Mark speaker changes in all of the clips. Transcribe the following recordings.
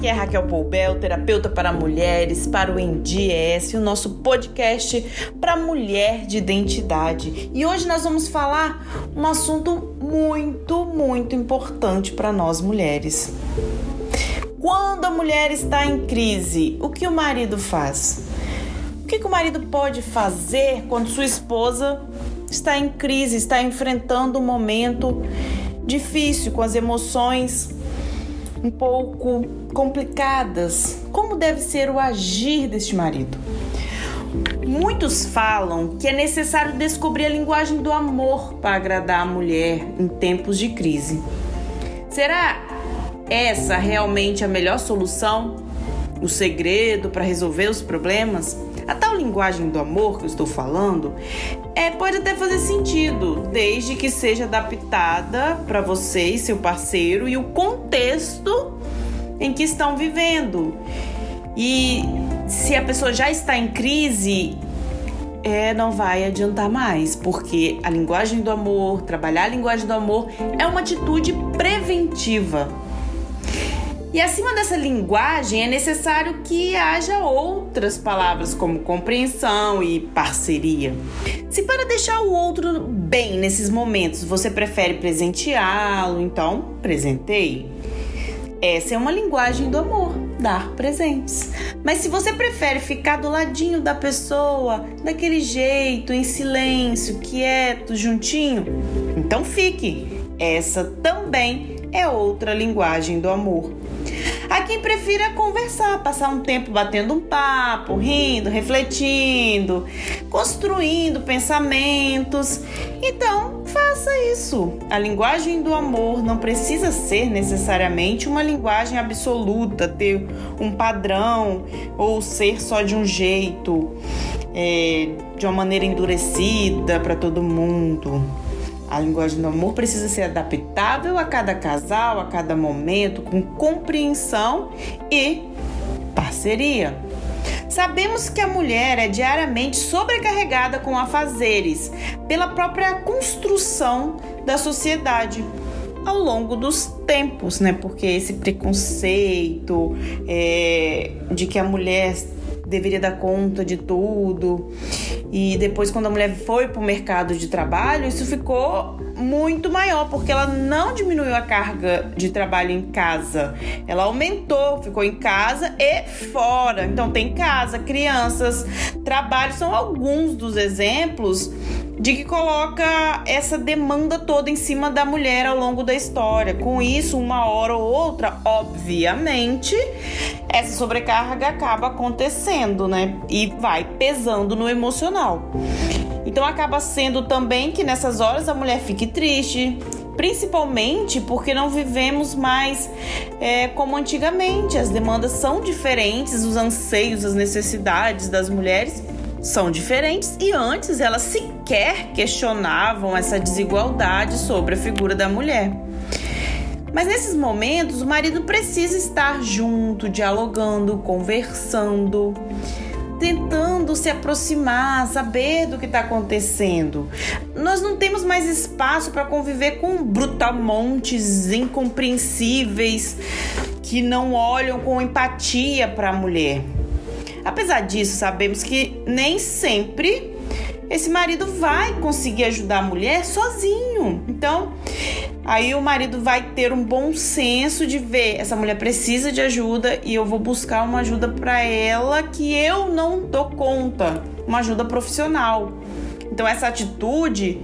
Speaker 1: aqui é Raquel Poubel, terapeuta para mulheres, para o ENDIES, o nosso podcast para mulher de identidade. E hoje nós vamos falar um assunto muito, muito importante para nós mulheres. Quando a mulher está em crise, o que o marido faz? O que, que o marido pode fazer quando sua esposa está em crise, está enfrentando um momento difícil, com as emoções um pouco complicadas. Como deve ser o agir deste marido? Muitos falam que é necessário descobrir a linguagem do amor para agradar a mulher em tempos de crise. Será essa realmente a melhor solução? O segredo para resolver os problemas? A tal linguagem do amor que eu estou falando é, pode até fazer sentido, desde que seja adaptada para você e seu parceiro e o contexto em que estão vivendo. E se a pessoa já está em crise, é, não vai adiantar mais, porque a linguagem do amor, trabalhar a linguagem do amor é uma atitude preventiva. E acima dessa linguagem é necessário que haja outras palavras como compreensão e parceria. Se para deixar o outro bem nesses momentos você prefere presenteá-lo, então presenteie. Essa é uma linguagem do amor, dar presentes. Mas se você prefere ficar do ladinho da pessoa, daquele jeito, em silêncio, quieto, juntinho, então fique. Essa também é outra linguagem do amor. Há quem prefira conversar, passar um tempo batendo um papo, rindo, refletindo, construindo pensamentos. Então, faça isso. A linguagem do amor não precisa ser necessariamente uma linguagem absoluta, ter um padrão ou ser só de um jeito, é, de uma maneira endurecida para todo mundo. A linguagem do amor precisa ser adaptável a cada casal, a cada momento, com compreensão e parceria. Sabemos que a mulher é diariamente sobrecarregada com afazeres pela própria construção da sociedade ao longo dos tempos, né? Porque esse preconceito é, de que a mulher deveria dar conta de tudo e depois, quando a mulher foi para o mercado de trabalho, isso ficou muito maior, porque ela não diminuiu a carga de trabalho em casa, ela aumentou, ficou em casa e fora. Então, tem casa, crianças, trabalho, são alguns dos exemplos de que coloca essa demanda toda em cima da mulher ao longo da história. Com isso, uma hora ou outra, obviamente, essa sobrecarga acaba acontecendo, né? E vai pesando no emocional. Então acaba sendo também que nessas horas a mulher fique triste, principalmente porque não vivemos mais é, como antigamente. As demandas são diferentes, os anseios, as necessidades das mulheres são diferentes e antes elas sequer questionavam essa desigualdade sobre a figura da mulher. Mas nesses momentos o marido precisa estar junto, dialogando, conversando, tentando se aproximar, saber do que está acontecendo. Nós não temos mais espaço para conviver com brutamontes incompreensíveis que não olham com empatia para a mulher. Apesar disso, sabemos que nem sempre esse marido vai conseguir ajudar a mulher sozinho. Então, aí o marido vai ter um bom senso de ver essa mulher precisa de ajuda e eu vou buscar uma ajuda para ela que eu não dou conta, uma ajuda profissional. Então, essa atitude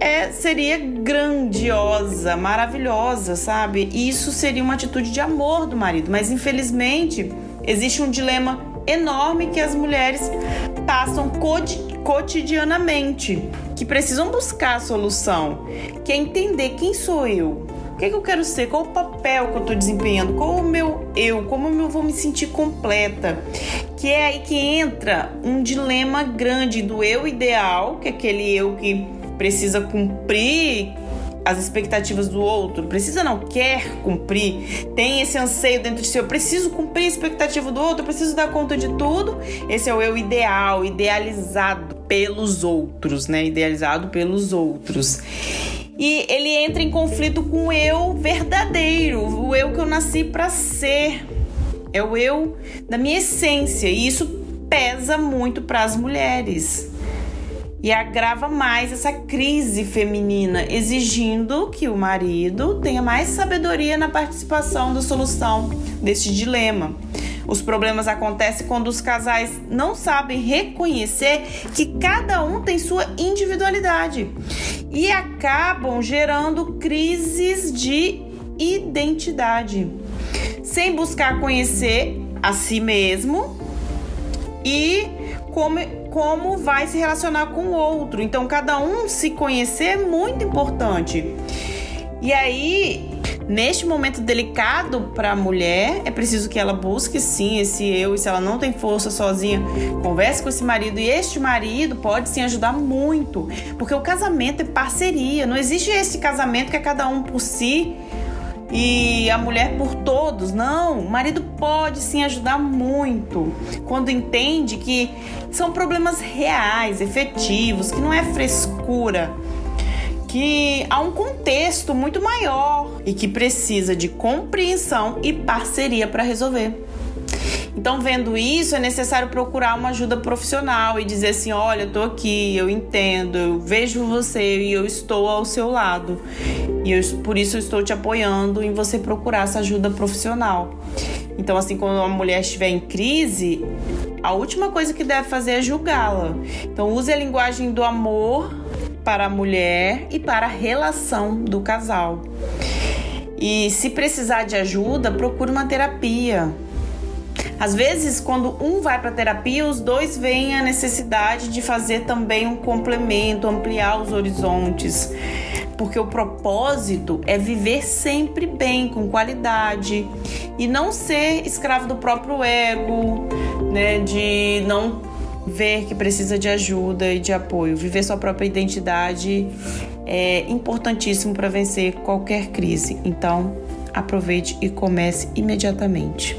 Speaker 1: é, seria grandiosa, maravilhosa, sabe? Isso seria uma atitude de amor do marido, mas infelizmente existe um dilema enorme que as mulheres passam cotidianamente, que precisam buscar a solução, que é entender quem sou eu, o que, é que eu quero ser, qual o papel que eu estou desempenhando, qual o meu eu, como eu vou me sentir completa. Que é aí que entra um dilema grande do eu ideal, que é aquele eu que precisa cumprir as expectativas do outro, precisa não quer cumprir, tem esse anseio dentro de si, eu preciso cumprir a expectativa do outro, eu preciso dar conta de tudo. Esse é o eu ideal, idealizado pelos outros, né? Idealizado pelos outros. E ele entra em conflito com o eu verdadeiro, o eu que eu nasci para ser. é o eu da minha essência, e isso pesa muito para as mulheres. E agrava mais essa crise feminina, exigindo que o marido tenha mais sabedoria na participação da solução deste dilema. Os problemas acontecem quando os casais não sabem reconhecer que cada um tem sua individualidade e acabam gerando crises de identidade, sem buscar conhecer a si mesmo e como, como vai se relacionar com o outro. Então, cada um se conhecer é muito importante. E aí, neste momento delicado para a mulher, é preciso que ela busque sim esse eu, e se ela não tem força sozinha, converse com esse marido. E este marido pode sim ajudar muito, porque o casamento é parceria, não existe esse casamento que é cada um por si e a mulher por todos. Não, o marido pode sim ajudar muito quando entende que são problemas reais, efetivos, que não é frescura, que há um contexto muito maior e que precisa de compreensão e parceria para resolver. Então, vendo isso, é necessário procurar uma ajuda profissional e dizer assim: olha, eu tô aqui, eu entendo, eu vejo você e eu estou ao seu lado. E eu, por isso eu estou te apoiando em você procurar essa ajuda profissional. Então, assim, quando uma mulher estiver em crise, a última coisa que deve fazer é julgá-la. Então, use a linguagem do amor para a mulher e para a relação do casal. E se precisar de ajuda, procure uma terapia. Às vezes, quando um vai para terapia, os dois veem a necessidade de fazer também um complemento, ampliar os horizontes. Porque o propósito é viver sempre bem, com qualidade e não ser escravo do próprio ego, né, de não ver que precisa de ajuda e de apoio. Viver sua própria identidade é importantíssimo para vencer qualquer crise. Então, aproveite e comece imediatamente.